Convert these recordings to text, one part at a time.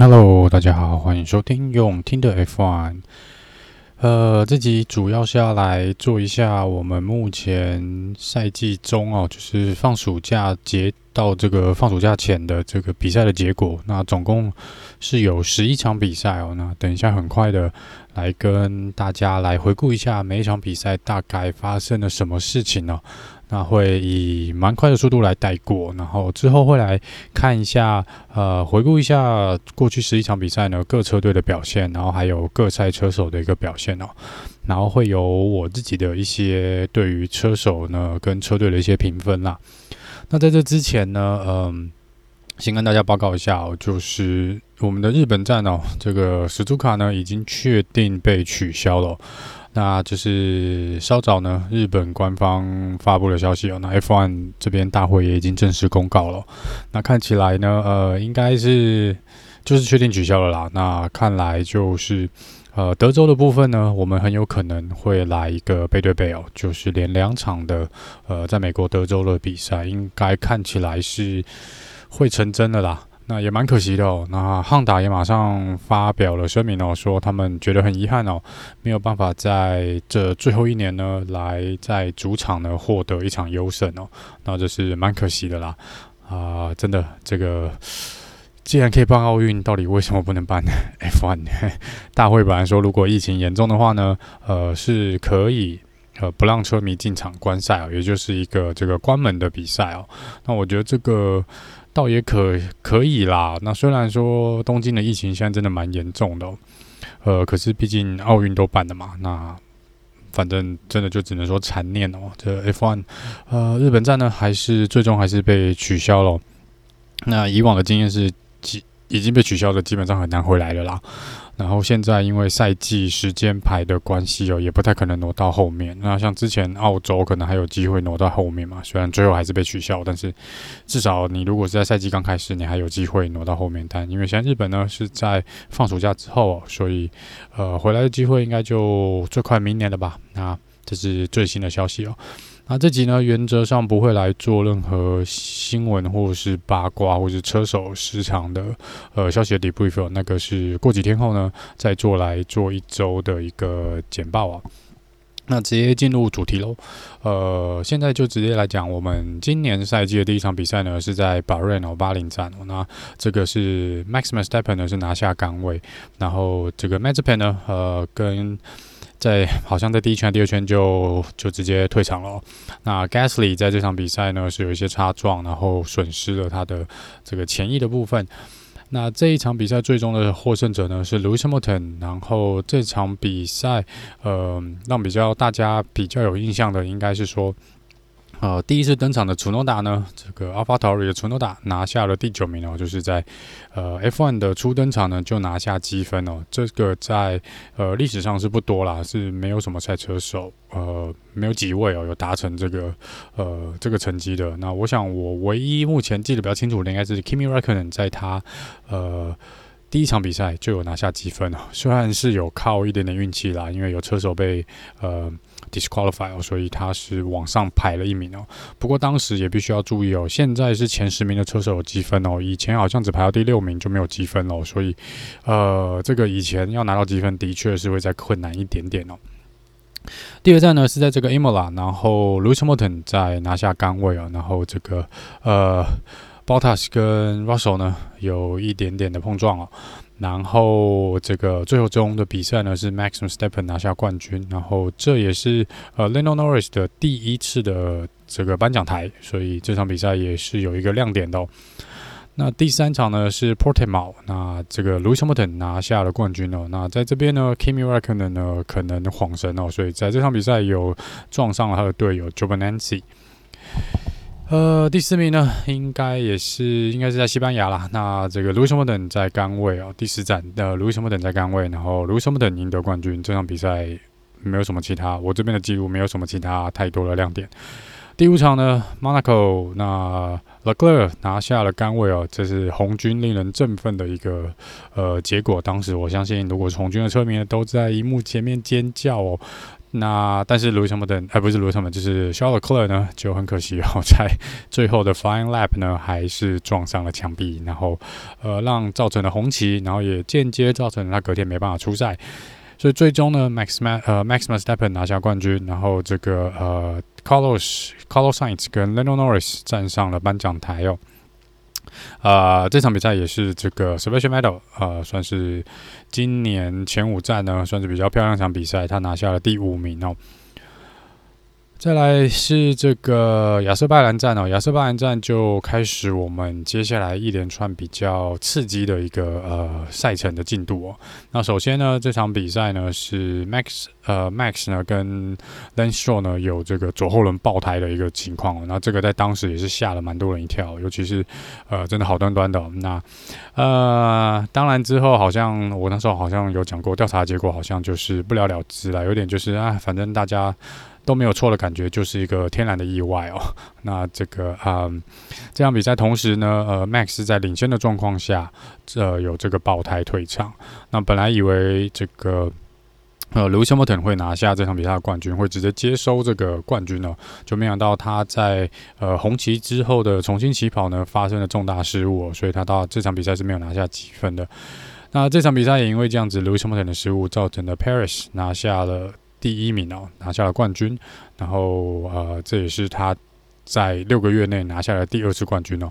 Hello，大家好，欢迎收听用听的 F1。呃，这集主要是要来做一下我们目前赛季中哦，就是放暑假结到这个放暑假前的这个比赛的结果。那总共是有十一场比赛哦。那等一下很快的来跟大家来回顾一下每一场比赛大概发生了什么事情呢？那会以蛮快的速度来带过，然后之后会来看一下，呃，回顾一下过去十一场比赛呢，各车队的表现，然后还有各赛车手的一个表现哦，然后会有我自己的一些对于车手呢跟车队的一些评分啦。那在这之前呢，嗯，先跟大家报告一下哦，就是我们的日本站哦，这个史图卡呢已经确定被取消了。那就是稍早呢，日本官方发布了消息哦。那 F1 这边大会也已经正式公告了。那看起来呢，呃，应该是就是确定取消了啦。那看来就是呃，德州的部分呢，我们很有可能会来一个背对背哦，就是连两场的呃，在美国德州的比赛，应该看起来是会成真的啦。那也蛮可惜的哦。那汉达也马上发表了声明哦，说他们觉得很遗憾哦，没有办法在这最后一年呢，来在主场呢获得一场优胜哦。那这是蛮可惜的啦。啊、真的，这个既然可以办奥运，到底为什么不能办 F1？大会本来说，如果疫情严重的话呢，呃，是可以呃不让车迷进场观赛哦，也就是一个这个关门的比赛哦。那我觉得这个。倒也可可以啦。那虽然说东京的疫情现在真的蛮严重的，呃，可是毕竟奥运都办了嘛，那反正真的就只能说残念哦。这 F1，呃，日本站呢还是最终还是被取消了。那以往的经验是，几已经被取消的，基本上很难回来了啦。然后现在因为赛季时间排的关系哦，也不太可能挪到后面。那像之前澳洲可能还有机会挪到后面嘛，虽然最后还是被取消，但是至少你如果是在赛季刚开始，你还有机会挪到后面。但因为现在日本呢是在放暑假之后，所以呃回来的机会应该就最快明年了吧。那这是最新的消息哦。那这集呢，原则上不会来做任何新闻或者是八卦或是车手时长的呃消息的 debrief，那个是过几天后呢再做来做一周的一个简报啊。那直接进入主题喽，呃，现在就直接来讲，我们今年赛季的第一场比赛呢是在 Bahrain 哦巴林站，那这个是 Max Verstappen 呢是拿下杆位，然后这个 Mazepin 呢呃跟在好像在第一圈、第二圈就就直接退场了。那 Gasly 在这场比赛呢是有一些擦撞，然后损失了他的这个前翼的部分。那这一场比赛最终的获胜者呢是 Lewis Hamilton。然后这场比赛，呃，让比较大家比较有印象的应该是说。呃，第一次登场的楚诺达呢，这个 AlphaTauri 的楚诺达拿下了第九名哦，就是在呃 F1 的初登场呢就拿下积分哦，这个在呃历史上是不多啦，是没有什么赛车手呃没有几位哦有达成这个呃这个成绩的。那我想我唯一目前记得比较清楚的应该是 Kimi Räikkönen 在他呃。第一场比赛就有拿下积分哦，虽然是有靠一点点运气啦，因为有车手被呃 disqualify 哦，所以他是往上排了一名哦。不过当时也必须要注意哦，现在是前十名的车手有积分哦，以前好像只排到第六名就没有积分哦，所以呃，这个以前要拿到积分的确是会再困难一点点哦。第二站呢是在这个 Imola，然后 Lewis Hamilton 在拿下杆位哦，然后这个呃。Bottas 跟 Russell 呢有一点点的碰撞哦，然后这个最后中的比赛呢是 Max i m s t e p p e n 拿下冠军，然后这也是呃 Lando Norris 的第一次的这个颁奖台，所以这场比赛也是有一个亮点的哦。那第三场呢是 Portimao，那这个 Lewis Hamilton 拿下了冠军哦。那在这边呢，Kimi Raikkonen 呢可能晃神哦，所以在这场比赛有撞上了他的队友 j o v a n a n c i。呃，第四名呢，应该也是应该是在西班牙啦。那这个 Lewis Hamilton 在杆位哦，第十站的 Lewis Hamilton 在杆位，然后 Lewis Hamilton 赢得冠军。这场比赛没有什么其他，我这边的记录没有什么其他太多的亮点。第五场呢，Monaco，那 Leclerc 拿下了杆位哦，这是红军令人振奋的一个呃结果。当时我相信，如果是红军的车迷都在荧幕前面尖叫哦。那但是 Lewis Hamilton，哎，不是 Lewis Hamilton，就是 Charles c l e r 呢，就很可惜哦，在最后的 Flying Lap 呢，还是撞上了墙壁，然后呃，让造成了红旗，然后也间接造成了他隔天没办法出赛。所以最终呢，Max Ma 呃 Max Verstappen 拿下冠军，然后这个呃 Carlos Carlos Sainz 跟 Lando Norris 站上了颁奖台哦。呃，这场比赛也是这个 Special Medal，呃，算是今年前五站呢，算是比较漂亮场比赛，他拿下了第五名哦。再来是这个亚瑟拜兰站哦，亚瑟拜兰站就开始我们接下来一连串比较刺激的一个呃赛程的进度哦。那首先呢，这场比赛呢是 Max 呃 Max 呢跟 Lance Stroll 呢有这个左后轮爆胎的一个情况哦。那这个在当时也是吓了蛮多人一跳，尤其是呃真的好端端的。那呃当然之后好像我那时候好像有讲过调查结果，好像就是不了了之了，有点就是啊，反正大家。都没有错的感觉，就是一个天然的意外哦。那这个啊、嗯，这场比赛同时呢，呃，Max 在领先的状况下，呃，有这个爆胎退场。那本来以为这个呃，Lewis Hamilton 会拿下这场比赛的冠军，会直接接收这个冠军呢，就没想到他在呃红旗之后的重新起跑呢，发生了重大失误，所以他到这场比赛是没有拿下积分的。那这场比赛也因为这样子，Lewis Hamilton 的失误，造成了 Paris 拿下了。第一名哦，拿下了冠军，然后呃，这也是他在六个月内拿下了第二次冠军哦。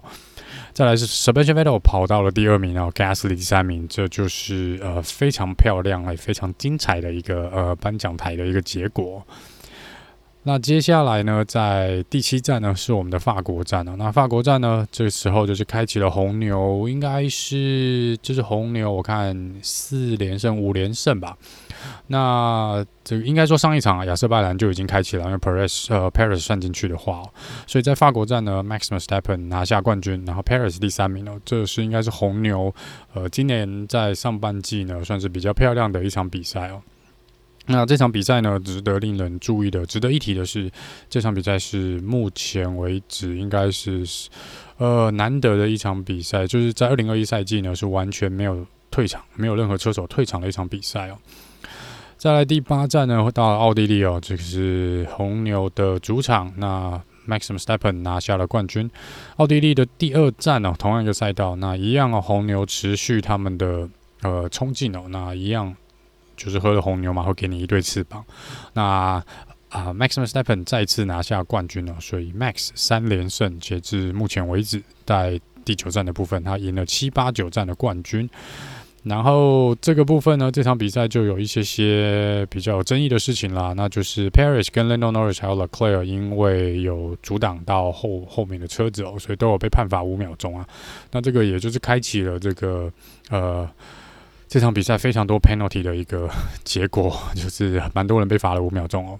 再来是 Sebastian Vettel 跑到了第二名哦，Gasly 第三名，这就是呃非常漂亮也非常精彩的一个呃颁奖台的一个结果。那接下来呢，在第七站呢是我们的法国站哦。那法国站呢，这个时候就是开启了红牛，应该是就是红牛，我看四连胜五连胜吧。那这应该说上一场啊，亚瑟拜兰就已经开启了，因为 Perez 呃 Paris 算进去的话，所以在法国站呢，Max Verstappen 拿下冠军，然后 Paris 第三名哦，这是应该是红牛呃今年在上半季呢算是比较漂亮的一场比赛哦。那这场比赛呢，值得令人注意的、值得一提的是，这场比赛是目前为止应该是呃难得的一场比赛，就是在二零二一赛季呢是完全没有退场、没有任何车手退场的一场比赛哦。再来第八站呢，会到了奥地利哦，这个是红牛的主场。那 Max Verstappen 拿下了冠军。奥地利的第二站哦，同样一个赛道，那一样哦，红牛持续他们的呃冲劲哦，那一样。就是喝了红牛嘛，会给你一对翅膀。那啊，Max Verstappen 再次拿下冠军了，所以 Max 三连胜，截至目前为止，在第九站的部分，他赢了七八九站的冠军。然后这个部分呢，这场比赛就有一些些比较有争议的事情啦，那就是 Perez 跟 Lando Norris 还有 Leclerc 因为有阻挡到后后面的车子哦，所以都有被判罚五秒钟啊。那这个也就是开启了这个呃。这场比赛非常多 penalty 的一个 结果，就是蛮多人被罚了五秒钟哦。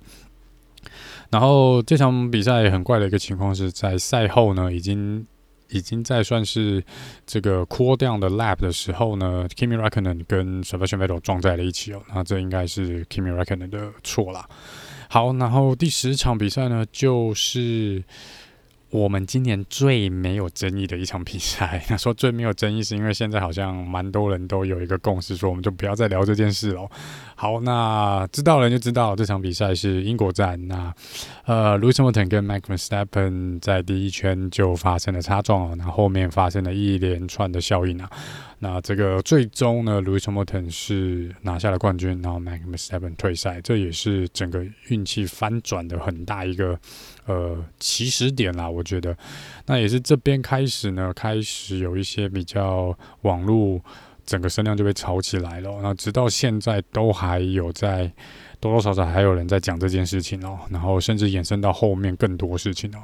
然后这场比赛很怪的一个情况是在赛后呢，已经已经在算是这个 cool down 的 lap 的时候呢，Kimi Räikkönen 跟 Sebastian Vettel 撞在了一起哦。那这应该是 Kimi Räikkönen 的错啦。好，然后第十场比赛呢，就是。我们今年最没有争议的一场比赛，那说最没有争议，是因为现在好像蛮多人都有一个共识，说我们就不要再聊这件事了。好，那知道了就知道这场比赛是英国站。那呃，Lewis Hamilton 跟 Max v e s t a p p e n 在第一圈就发生了擦撞哦，那后面发生了一连串的效应啊。那这个最终呢，Lewis Hamilton 是拿下了冠军，然后 Max v e s t a p p e n 退赛，这也是整个运气翻转的很大一个呃起始点啦。我觉得，那也是这边开始呢，开始有一些比较网络整个声量就被炒起来了。那直到现在都还有在多多少少还有人在讲这件事情哦，然后甚至延伸到后面更多事情哦。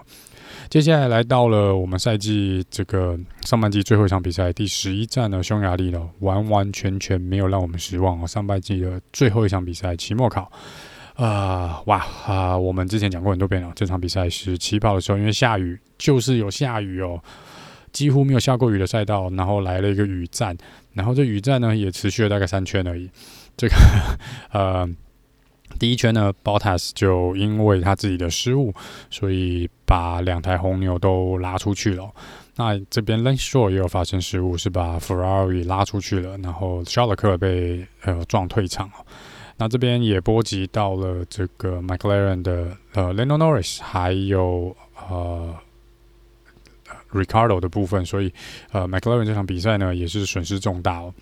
接下来来到了我们赛季这个上半季最后一场比赛，第十一站呢，匈牙利了，完完全全没有让我们失望哦。上半季的最后一场比赛，期末考，呃，哇啊、我们之前讲过很多遍了，这场比赛是起跑的时候，因为下雨，就是有下雨哦，几乎没有下过雨的赛道，然后来了一个雨战，然后这雨战呢也持续了大概三圈而已，这个呃。第一圈呢，Bottas 就因为他自己的失误，所以把两台红牛都拉出去了。那这边 Lance Stroll 也有发生失误，是把 Ferrari 拉出去了，然后肖勒克被呃撞退场了。那这边也波及到了这个 McLaren 的呃 l e n o Norris，还有呃 Ricardo 的部分，所以呃 McLaren 这场比赛呢也是损失重大哦。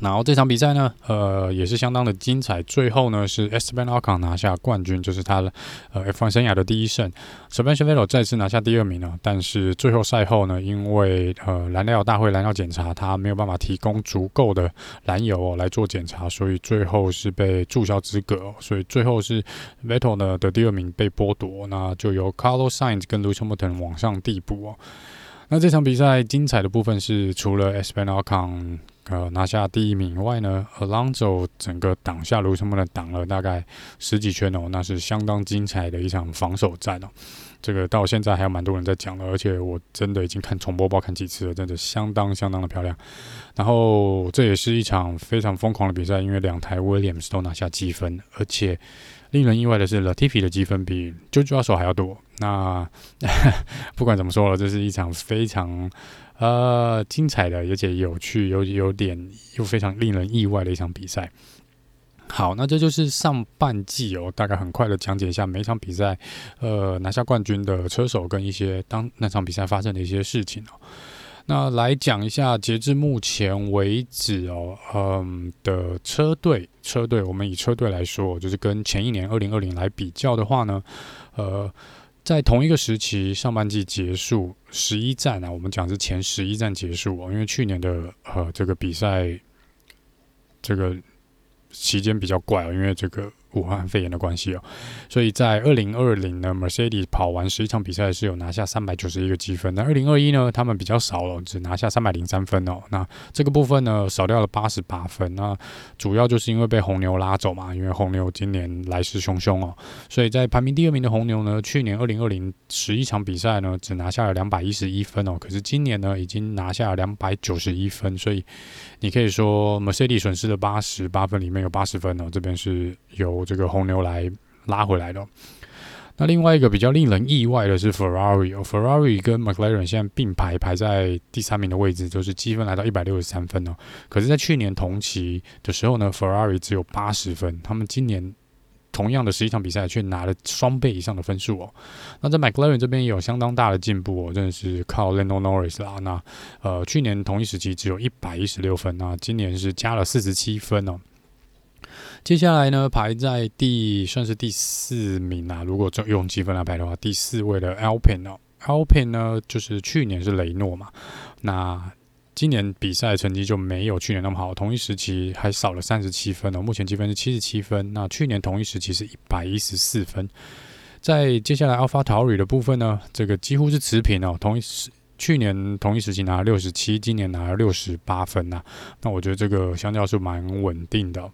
然后这场比赛呢，呃，也是相当的精彩。最后呢，是 Esteban Ocon 拿下冠军，就是他的呃 F1 生涯的第一胜。Sebastian Vettel 再次拿下第二名呢，但是最后赛后呢，因为呃燃料大会燃料检查，他没有办法提供足够的燃油哦来做检查，所以最后是被注销资格。所以最后是 Vettel 呢的第二名被剥夺，那就由 Carlos Sainz 跟 l u c i a m o t o n 往上递补哦。那这场比赛精彩的部分是，除了 Esteban Ocon 呃拿下第一名以外呢，Alonso 整个挡下卢森堡的挡了大概十几圈哦，那是相当精彩的一场防守战哦。这个到现在还有蛮多人在讲的，而且我真的已经看重播报看几次了，真的相当相当的漂亮。然后这也是一场非常疯狂的比赛，因为两台 Williams 都拿下积分，而且。令人意外的是，Latifi 的积分比 George Russell 还要多。那 不管怎么说了，这是一场非常呃精彩的，而且有趣、有有点又非常令人意外的一场比赛。好，那这就是上半季哦，大概很快的讲解一下每场比赛，呃，拿下冠军的车手跟一些当那场比赛发生的一些事情哦。那来讲一下，截至目前为止哦，嗯的车队，车队，我们以车队来说，就是跟前一年二零二零来比较的话呢，呃，在同一个时期，上半季结束十一站啊，我们讲是前十一站结束哦，因为去年的呃这个比赛，这个期间比较怪哦，因为这个。武汉肺炎的关系哦，所以在二零二零呢，Mercedes 跑完十一场比赛是有拿下三百九十一个积分。那二零二一呢，他们比较少了，只拿下三百零三分哦。那这个部分呢，少掉了八十八分。那主要就是因为被红牛拉走嘛，因为红牛今年来势汹汹哦。所以在排名第二名的红牛呢，去年二零二零十一场比赛呢，只拿下了两百一十一分哦。可是今年呢，已经拿下了两百九十一分。所以你可以说，Mercedes 损失了八十八分，里面有八十分哦。这边是由。这个红牛来拉回来的。那另外一个比较令人意外的是 Ferrari 哦，Ferrari 跟 McLaren 现在并排排在第三名的位置，就是积分来到一百六十三分哦。可是，在去年同期的时候呢，Ferrari 只有八十分，他们今年同样的十一场比赛却拿了双倍以上的分数哦。那在 McLaren 这边也有相当大的进步哦，真的是靠 Lando Norris 啦。那呃，去年同一时期只有一百一十六分，那今年是加了四十七分哦。接下来呢，排在第算是第四名啊。如果用积分来排的话，第四位的 Alpine 哦，Alpine 呢就是去年是雷诺嘛，那今年比赛成绩就没有去年那么好，同一时期还少了三十七分哦。目前积分是七十七分，那去年同一时期是一百一十四分。在接下来 Alpha t a u r 的部分呢，这个几乎是持平哦，同一时。去年同一时期拿了六十七，今年拿了六十八分呐、那我觉得这个相较是蛮稳定的。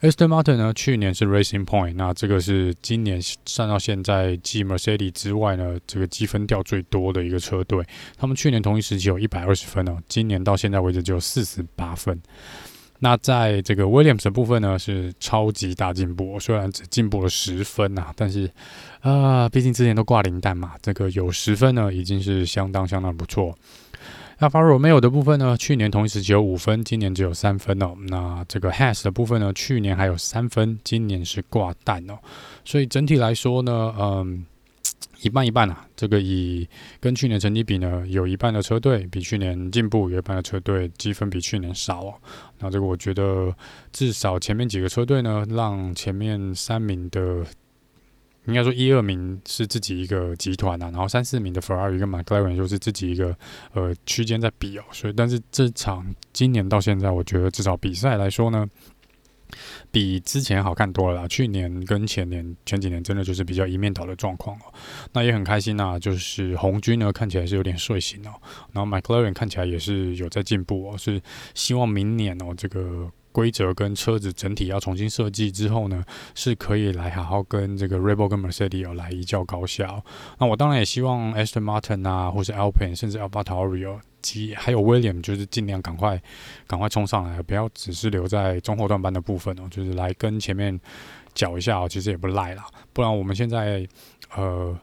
Aston Martin 呢，去年是 Racing Point，那这个是今年算到现在继 Mercedes 之外呢，这个积分掉最多的一个车队。他们去年同一时期有一百二十分哦，今年到现在为止只有四十八分。那在这个 Williams 的部分呢，是超级大进步，虽然只进步了十分呐、啊，但是啊，毕竟之前都挂零蛋嘛，这个有十分呢，已经是相当相当不错。那 Alfa Romeo 的部分呢，去年同时期有五分，今年只有三分哦。那这个 Has 的部分呢，去年还有三分，今年是挂蛋哦。所以整体来说呢，嗯。一半一半啊，这个以跟去年成绩比呢，有一半的车队比去年进步，有一半的车队积分比去年少哦。那这个我觉得至少前面几个车队呢，让前面三名的，应该说一二名是自己一个集团啊，然后三四名的 Ferrari 跟 McLaren 就是自己一个呃区间在比哦。所以，但是这场今年到现在，我觉得至少比赛来说呢。比之前好看多了啦。去年跟前年、前几年真的就是比较一面倒的状况哦。那也很开心呐，就是红军呢看起来是有点睡醒哦，然后 McLaren 看起来也是有在进步哦，是希望明年哦这个。规则跟车子整体要重新设计之后呢，是可以来好好跟这个 Red Bull 跟 Mercedes 来一较高下。那我当然也希望 Aston Martin 啊，或是 Alpine，甚至 AlphaTauri 及还有 William，就是尽量赶快赶快冲上来，不要只是留在中后段班的部分哦，就是来跟前面搅一下哦，其实也不赖啦。不然我们现在呃。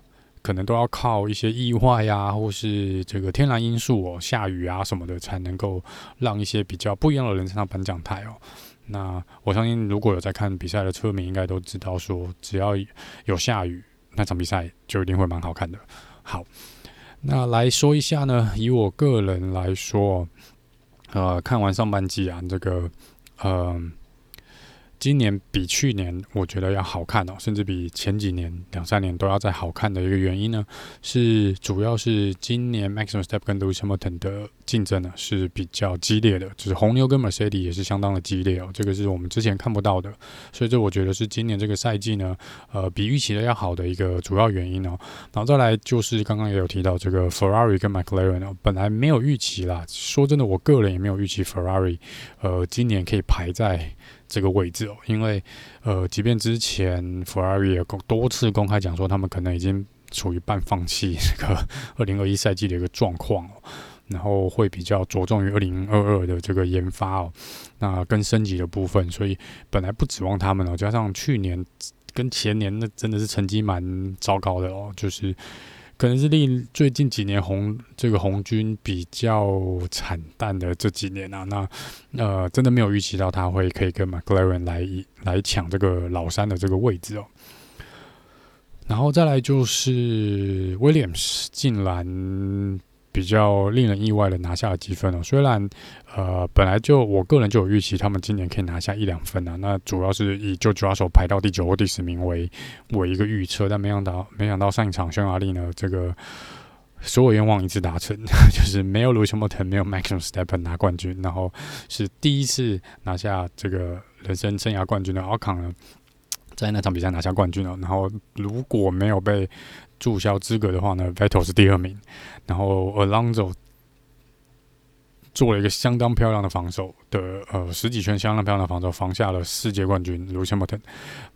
可能都要靠一些意外呀、或是这个天然因素哦，下雨啊什么的，才能够让一些比较不一样的人上颁奖台哦。那我相信如果有在看比赛的车迷，应该都知道说，只要有下雨，那场比赛就一定会蛮好看的。好，那来说一下呢，以我个人来说，呃，看完上半季啊，这个，呃。今年比去年我觉得要好看哦，甚至比前几年两三年都要再好看的一个原因呢，是主要是今年 Max Verstappen 跟 Lewis Hamilton 的竞争呢是比较激烈的，就是红牛跟 Mercedes 也是相当的激烈哦，这个是我们之前看不到的，所以这我觉得是今年这个赛季呢，呃，比预期的要好的一个主要原因哦。然后再来就是刚刚也有提到这个 Ferrari 跟 McLaren 哦，本来没有预期啦，说真的，我个人也没有预期 Ferrari，呃，今年可以排在。这个位置哦，因为呃，即便之前 Ferrari 也多次公开讲说，他们可能已经处于半放弃这个 二零二一赛季的一个状况哦，然后会比较着重于二零二二的这个研发哦，那跟升级的部分，所以本来不指望他们哦，加上去年跟前年那真的是成绩蛮糟糕的哦，就是。可能是令最近几年红这个红军比较惨淡的这几年啊，那呃真的没有预期到他会可以跟 McLaren 来来抢这个老三的这个位置哦。然后再来就是 Williams，竟然。比较令人意外的拿下了积分哦，虽然呃本来就我个人就有预期他们今年可以拿下一两分啊，那主要是以就抓手排到第九或第十名为为一个预测，但没想到没想到上一场匈牙利呢，这个所有愿望一次达成，就是没有 Lewis Hamilton 没有 Max Verstappen 拿冠军，然后是第一次拿下这个人生生涯冠军的 Ocon 呢，在那场比赛拿下冠军了，然后如果没有被注销资格的话呢，Vettel 是第二名，然后 Alonso 做了一个相当漂亮的防守的呃十几圈相当漂亮的防守，防下了世界冠军 Lewis Hamilton，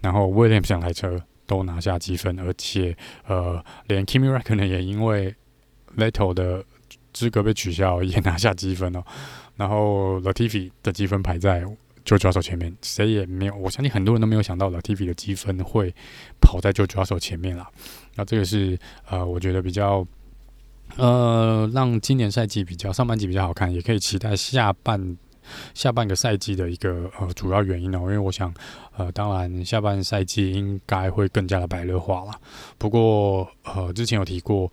然后 Williams 两台车都拿下积分，而且呃连 Kimi Räikkönen 也因为 letto 的资格被取消也拿下积分哦，然后 Latifi 的积分排在。就抓手前面，谁也没有，我相信很多人都没有想到 Latifi 的积分会跑在就抓手前面了。那这个是呃，我觉得比较呃，让今年赛季比较上半季比较好看，也可以期待下半下半个赛季的一个呃主要原因呢。因为我想呃，当然下半赛季应该会更加的白热化了。不过呃，之前有提过。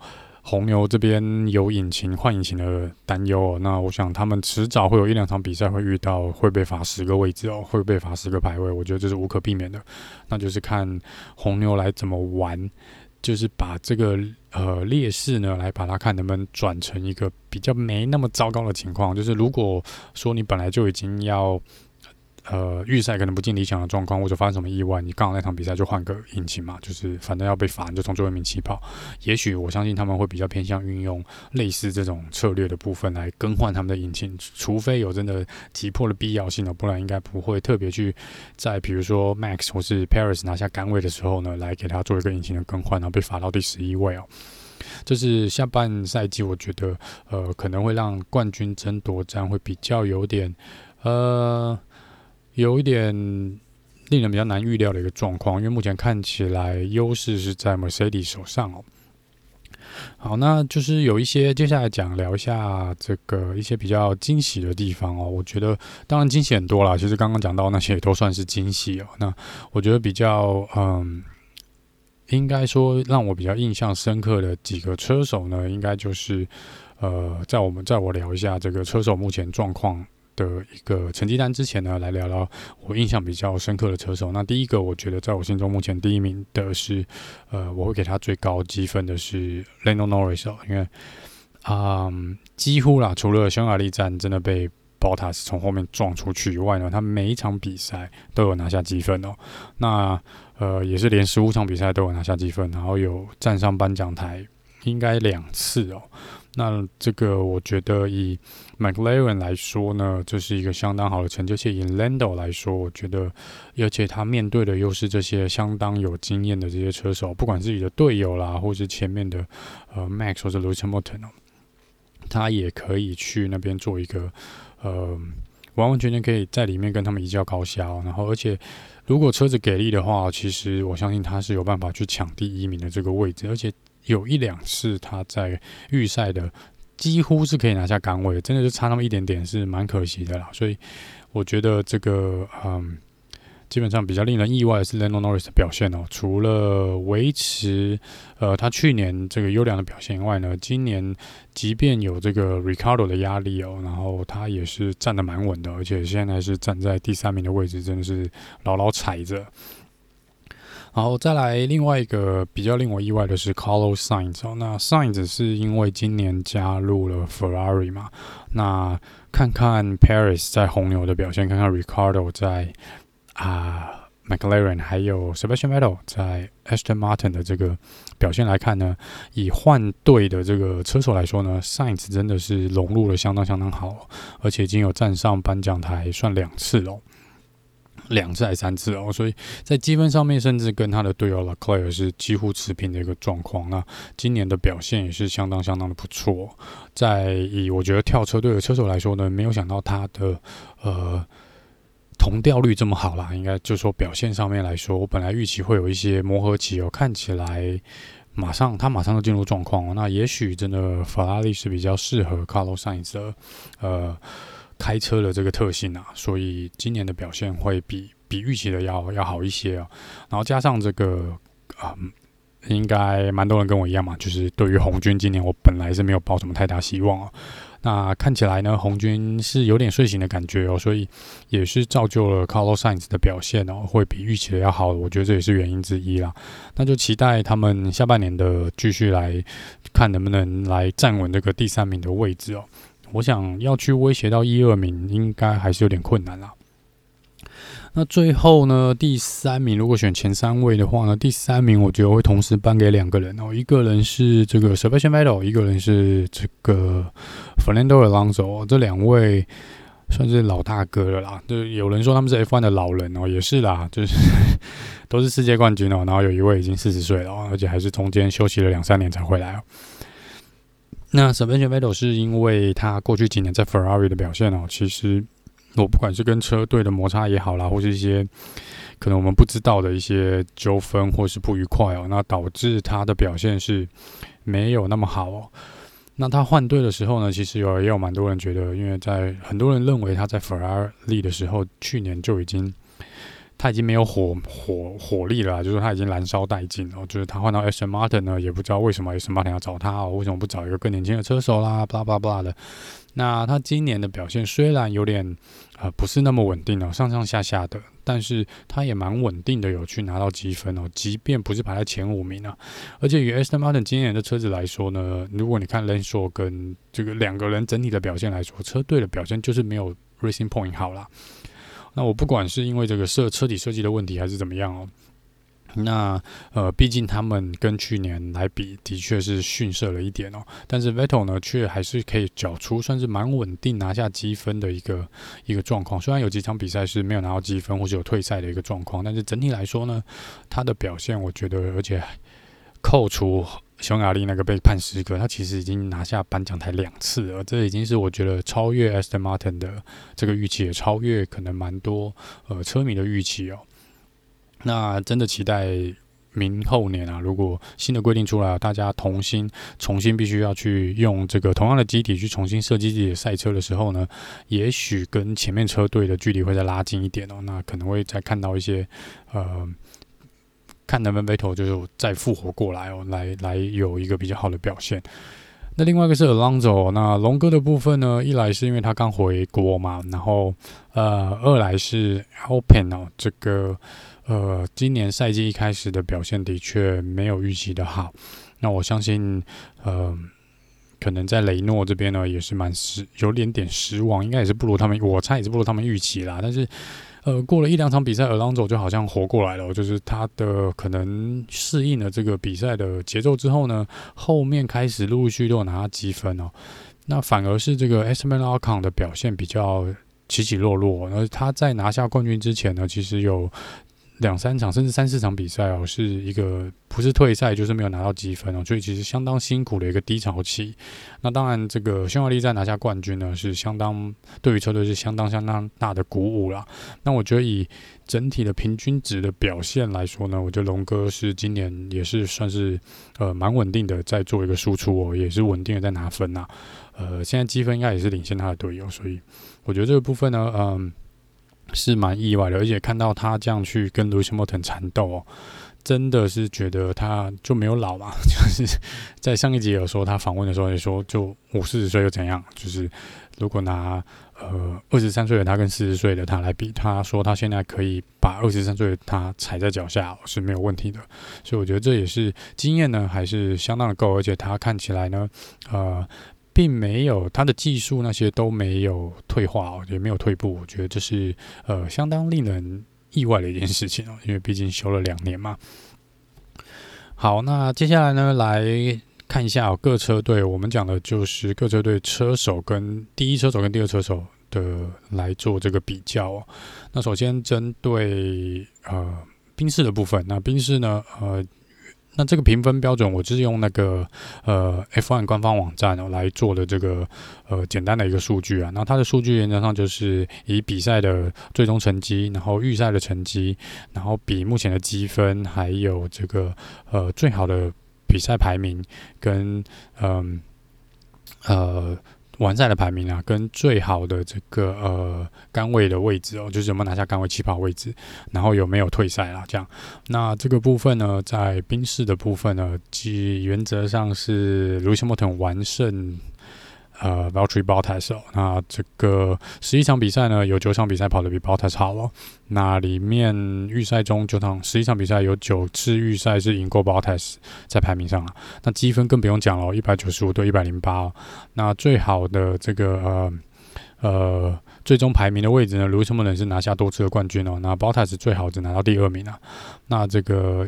红牛这边有引擎换引擎的担忧哦，那我想他们迟早会有一两场比赛会遇到会被罚十个位置哦，会被罚十个排位，我觉得这是无可避免的。那就是看红牛来怎么玩，就是把这个呃劣势呢，来把它看能不能转成一个比较没那么糟糕的情况。就是如果说你本来就已经要。呃，预赛可能不尽理想的状况，或者发生什么意外，你刚好那场比赛就换个引擎嘛，就是反正要被罚，你就从最后一名起跑。也许我相信他们会比较偏向运用类似这种策略的部分来更换他们的引擎，除非有真的急迫的必要性了，不然应该不会特别去在比如说 Max 或是 Paris 拿下杆位的时候呢，来给他做一个引擎的更换，然后被罚到第十一位哦。这是下半赛季，我觉得呃可能会让冠军争夺战会比较有点呃。有一点令人比较难预料的一个状况，因为目前看起来优势是在 Mercedes 手上哦。好，那就是有一些接下来讲聊一下这个一些比较惊喜的地方哦。我觉得当然惊喜很多啦，其实刚刚讲到那些也都算是惊喜哦。那我觉得比较嗯，应该说让我比较印象深刻的几个车手呢，应该就是呃，在我们在我聊一下这个车手目前状况的一个成绩单之前呢，来聊聊我印象比较深刻的车手。那第一个，我觉得在我心中目前第一名的是，呃，我会给他最高积分的是 Lando Norris 哦，因为啊、嗯，几乎啦，除了匈牙利站真的被 Bottas 从后面撞出去以外呢，他每一场比赛都有拿下积分哦。那呃，也是连十五场比赛都有拿下积分，然后有站上颁奖台，应该两次哦。那这个我觉得以 McLaren 来说呢，这是一个相当好的成绩。而且以 Lando 来说，我觉得，而且他面对的又是这些相当有经验的这些车手，不管是你的队友啦，或是前面的呃 Max 或者 Lewis Hamilton 哦，他也可以去那边做一个呃完完全全可以在里面跟他们一较高下。然后，而且如果车子给力的话，其实我相信他是有办法去抢第一名的这个位置，而且。有一两次他在预赛的几乎是可以拿下杆位，真的就差那么一点点，是蛮可惜的啦。所以我觉得这个，嗯，基本上比较令人意外的是 Lando Norris 的表现哦。除了维持呃他去年这个优良的表现以外呢，今年即便有这个 Ricardo 的压力哦，然后他也是站得蛮稳的，而且现在是站在第三名的位置，真的是牢牢踩着。然后再来另外一个比较令我意外的是 Carlos Sainz 哦，那 Sainz 是因为今年加入了 Ferrari 嘛，那看看 Perez 在红牛的表现，看看 Ricardo 在啊 McLaren，还有 Sebastian Vettel 在 Aston Martin 的这个表现来看呢，以换队的这个车手来说呢，Sainz 真的是融入了相当相当好，而且已经有站上颁奖台算两次了。两次还三次哦，所以在积分上面，甚至跟他的队友 l e c l e r 是几乎持平的一个状况。那今年的表现也是相当相当的不错。在以我觉得跳车队的车手来说呢，没有想到他的呃同调率这么好啦。应该就说表现上面来说，我本来预期会有一些磨合期哦，看起来马上他马上就进入状况。那也许真的法拉利是比较适合 Carlos Sainz 的呃。开车的这个特性啊，所以今年的表现会比比预期的要要好一些啊。然后加上这个，啊，应该蛮多人跟我一样嘛，就是对于红军今年我本来是没有抱什么太大希望啊。那看起来呢，红军是有点睡醒的感觉哦，所以也是造就了 Carlos Sainz 的表现哦，会比预期的要好。我觉得这也是原因之一啦。那就期待他们下半年的继续来看能不能来站稳这个第三名的位置哦。我想要去威胁到一二名，应该还是有点困难啦。那最后呢，第三名如果选前三位的话呢，第三名我觉得会同时颁给两个人哦，一个人是这个 Sebastian Vettel，一个人是这个 Fernando Alonso，这两位算是老大哥了啦。就有人说他们是 F1 的老人哦，也是啦，就是 都是世界冠军哦，然后有一位已经四十岁了，而且还是中间休息了两三年才回来哦。那 Sebastian Vettel 是因为他过去几年在 Ferrari 的表现哦，其实我不管是跟车队的摩擦也好啦，或是一些可能我们不知道的一些纠纷或是不愉快哦，那导致他的表现是没有那么好哦。那他换队的时候呢，其实有也有蛮多人觉得，因为在很多人认为他在 Ferrari 的时候，去年就已经。他已经没有火火火力了，就是他已经燃烧殆尽了。就是他换到 Aston Martin 呢，也不知道为什么 Aston Martin 要找他哦，为什么不找一个更年轻的车手啦？巴拉巴拉巴拉的。那他今年的表现虽然有点呃不是那么稳定哦，上上下下的，但是他也蛮稳定的，有去拿到积分哦。即便不是排在前五名啊，而且与 Aston Martin 今年的车子来说呢，如果你看 Lance Stroll 跟这个两个人整体的表现来说，车队的表现就是没有 Racing Point 好啦。那我不管是因为这个设车体设计的问题还是怎么样哦，那呃，毕竟他们跟去年来比的确是逊色了一点哦，但是 Vettel 呢，却还是可以缴出算是蛮稳定拿下积分的一个一个状况。虽然有几场比赛是没有拿到积分或是有退赛的一个状况，但是整体来说呢，他的表现我觉得，而且扣除。匈牙利那个被判失格，他其实已经拿下颁奖台两次了，这已经是我觉得超越 Aston Martin 的这个预期，也超越可能蛮多呃车迷的预期哦。那真的期待明后年啊，如果新的规定出来，大家同心重新必须要去用这个同样的机体去重新设计自己的赛车的时候呢，也许跟前面车队的距离会再拉近一点哦。那可能会再看到一些呃。看能不能 Vettel 就是再复活过来哦，来来有一个比较好的表现。那另外一个是 Alonso，那龙哥的部分呢，一来是因为他刚回国嘛，然后呃，二来是 Open 哦，这个呃，今年赛季一开始的表现的确没有预期的好。那我相信呃，可能在雷诺这边呢，也是蛮失，有点点失望，应该也是不如他们，我猜也是不如他们预期啦，但是。呃，过了一两场比赛，Alonso 就好像活过来了，就是他的可能适应了这个比赛的节奏之后呢，后面开始陆陆续续都有拿积分哦。那反而是这个 Esteban Ocon 的表现比较起起落落。而他在拿下冠军之前呢，其实有两三场甚至三四场比赛哦，是一个不是退赛就是没有拿到积分哦，所以其实相当辛苦的一个低潮期。那当然，这个匈牙利在拿下冠军呢，是相当对于车队是相当相当大的鼓舞啦。那我觉得以整体的平均值的表现来说呢，我觉得龙哥是今年也是算是呃蛮稳定的在做一个输出哦，也是稳定的在拿分呐。呃，现在积分应该也是领先他的队友，所以我觉得这个部分呢，嗯、是蛮意外的，而且看到他这样去跟 Lewis Hamilton 缠斗哦，真的是觉得他就没有老嘛。就是在上一集有说他访问的时候也说，就五四十岁又怎样？就是如果拿呃二十三岁的他跟四十岁的他来比，他说他现在可以把二十三岁的他踩在脚下是没有问题的。所以我觉得这也是经验呢，还是相当的够，而且他看起来呢，呃。并没有他的技术那些都没有退化哦，也没有退步。我觉得这是呃相当令人意外的一件事情哦，因为毕竟休了两年嘛。好，那接下来呢，来看一下各车队，我们讲的就是各车队车手跟第一车手跟第二车手的来做这个比较。那首先针对呃宾士的部分，那宾士呢呃。那这个评分标准，我就是用那个呃 F1 官方网站哦来做的这个呃简单的一个数据啊。那它的数据原则上就是以比赛的最终成绩，然后预赛的成绩，然后比目前的积分，还有这个呃最好的比赛排名跟嗯。呃完赛的排名啊，跟最好的这个呃杆位的位置哦，就是有没有拿下杆位起跑位置，然后有没有退赛啦，这样。那这个部分呢，在冰室的部分呢，即原则上是卢西莫腾完胜。呃，Valtteri Bottas 哦，那这个十一场比赛呢，有九场比赛跑得比 Bottas 好哦。那里面预赛中九场十一场比赛有九次预赛是赢过 Bottas 在排名上了。那积分更不用讲了，一百九十五对一百零八哦。那最好的这个呃呃最终排名的位置呢，Lewis Hamilton 是拿下多次的冠军哦。那 Bottas 最好只拿到第二名啊。那这个。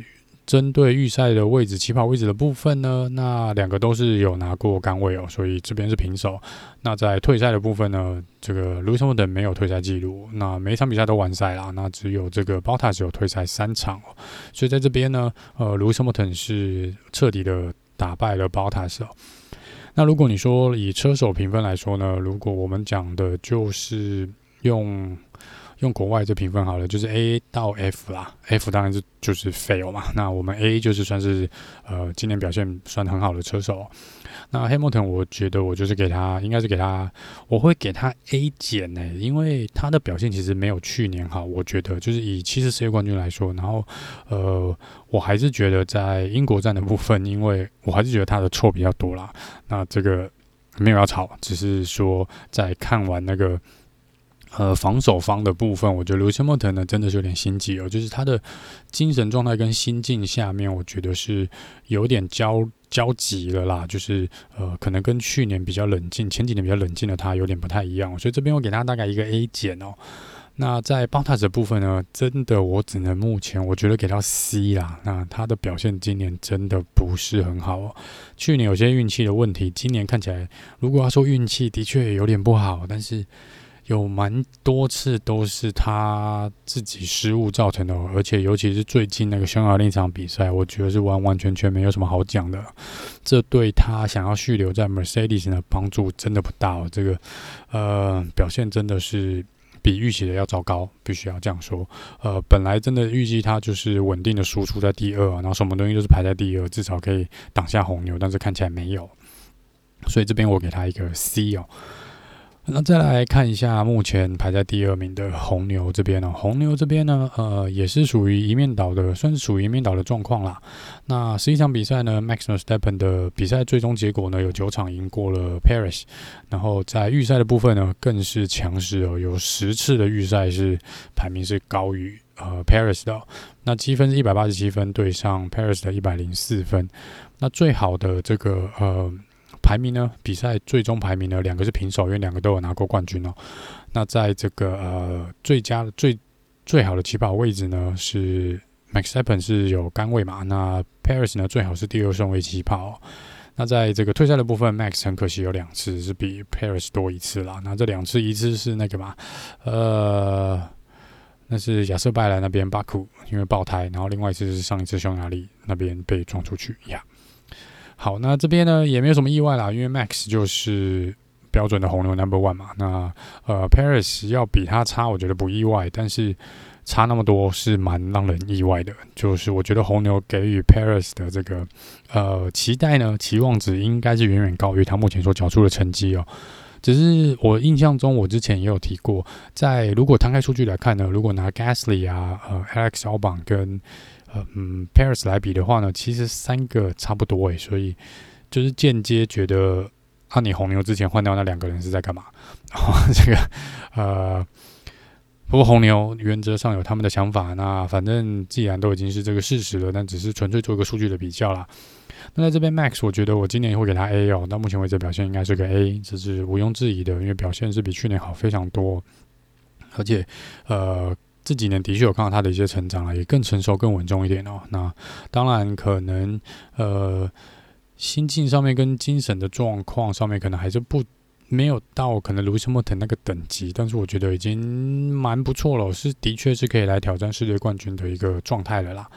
针对预赛的位置、起跑位置的部分呢，那两个都是有拿过杆位哦，所以这边是平手。那在退赛的部分呢，这个 Lewis Hamilton 没有退赛记录，那每一场比赛都完赛啦，那只有这个 b o t a s 有退赛三场哦，所以在这边呢，呃，Lewis Hamilton 是彻底的打败了 Bottas 哦。那如果你说以车手评分来说呢，如果我们讲的就是用。用国外这评分好了，就是 A 到 F 啦，F 当然是就是 fail 嘛。那我们 A 就是算是呃今年表现算很好的车手。那 Hamilton 我觉得我就是给他，应该是给他，我会给他 A 减呢，因为他的表现其实没有去年好。我觉得就是以七次世界冠军来说，然后呃我还是觉得在英国站的部分，因为我还是觉得他的错比较多啦。那这个没有要吵，只是说在看完那个。呃，防守方的部分，我觉得 Lewis Hamilton 呢，真的是有点心急哦，就是他的精神状态跟心境下面，我觉得是有点焦焦急了啦。就是呃，可能跟去年比较冷静，前几年比较冷静的他有点不太一样，所以这边我给他大概一个 A 减哦。那在 Bottas 的部分呢，真的我只能目前我觉得给到 C 啦。那他的表现今年真的不是很好哦。去年有些运气的问题，今年看起来，如果要说运气的确有点不好，但是。有蛮多次都是他自己失误造成的，而且尤其是最近那个匈牙利那场比赛，我觉得是完完全全没有什么好讲的。这对他想要续留在 Mercedes 的帮助真的不大哦。这个呃表现真的是比预期的要糟糕，必须要这样说。呃，本来真的预计他就是稳定的输出在第二，然后什么东西都是排在第二，至少可以挡下红牛，但是看起来没有，所以这边我给他一个 C 哦。那再来看一下目前排在第二名的红牛这边呢、红牛这边呢，呃，也是属于一面倒的，算是属于一面倒的状况啦。那十一场比赛呢，Max Verstappen 的比赛最终结果呢，有九场赢过了 Perez，然后在预赛的部分呢，更是强势哦，有十次的预赛是排名是高于呃 Perez 的、那积分是一百八十七分对上 Perez 的一百零四分，那最好的这个呃。排名呢？比赛最终排名呢？两个是平手，因为两个都有拿过冠军哦。那在这个呃最佳的最最好的起跑位置呢，是 Max s t p e n 是有杆位嘛？那 Paris 呢最好是第二顺位起跑。那在这个退赛的部分，Max 很可惜有两次是比 Paris 多一次啦。那这两次一次是那个嘛？呃。那是亚瑟拜莱那边巴库因为爆胎，然后另外一次是上一次匈牙利那边被撞出去呀。好，那这边呢也没有什么意外啦，因为 Max 就是标准的红牛 Number One 嘛。那呃 Paris 要比他差，我觉得不意外，但是差那么多是蛮让人意外的。就是我觉得红牛给予 Paris 的这个呃期待呢，期望值应该是远远高于他目前所缴出的成绩哦。只是我印象中，我之前也有提过，在如果摊开数据来看呢，如果拿 Gasly 啊、呃 Alex Albon 跟嗯，Paris 来比的话呢，其实三个差不多诶，所以就是间接觉得，啊，你红牛之前换掉那两个人是在干嘛？然后这个 呃，不过红牛原则上有他们的想法，那反正既然都已经是这个事实了，那只是纯粹做一个数据的比较啦。那在这边 Max，我觉得我今年会给他 A 哦，到目前为止表现应该是个 A，这是毋庸置疑的，因为表现是比去年好非常多，而且呃这几年的确有看到他的一些成长了，也更成熟、更稳重一点哦。那当然可能呃心境上面跟精神的状况上面可能还是不没有到可能 Lewis Hamilton 那个等级，但是我觉得已经蛮不错了，是的确是可以来挑战世界冠军的一个状态了啦。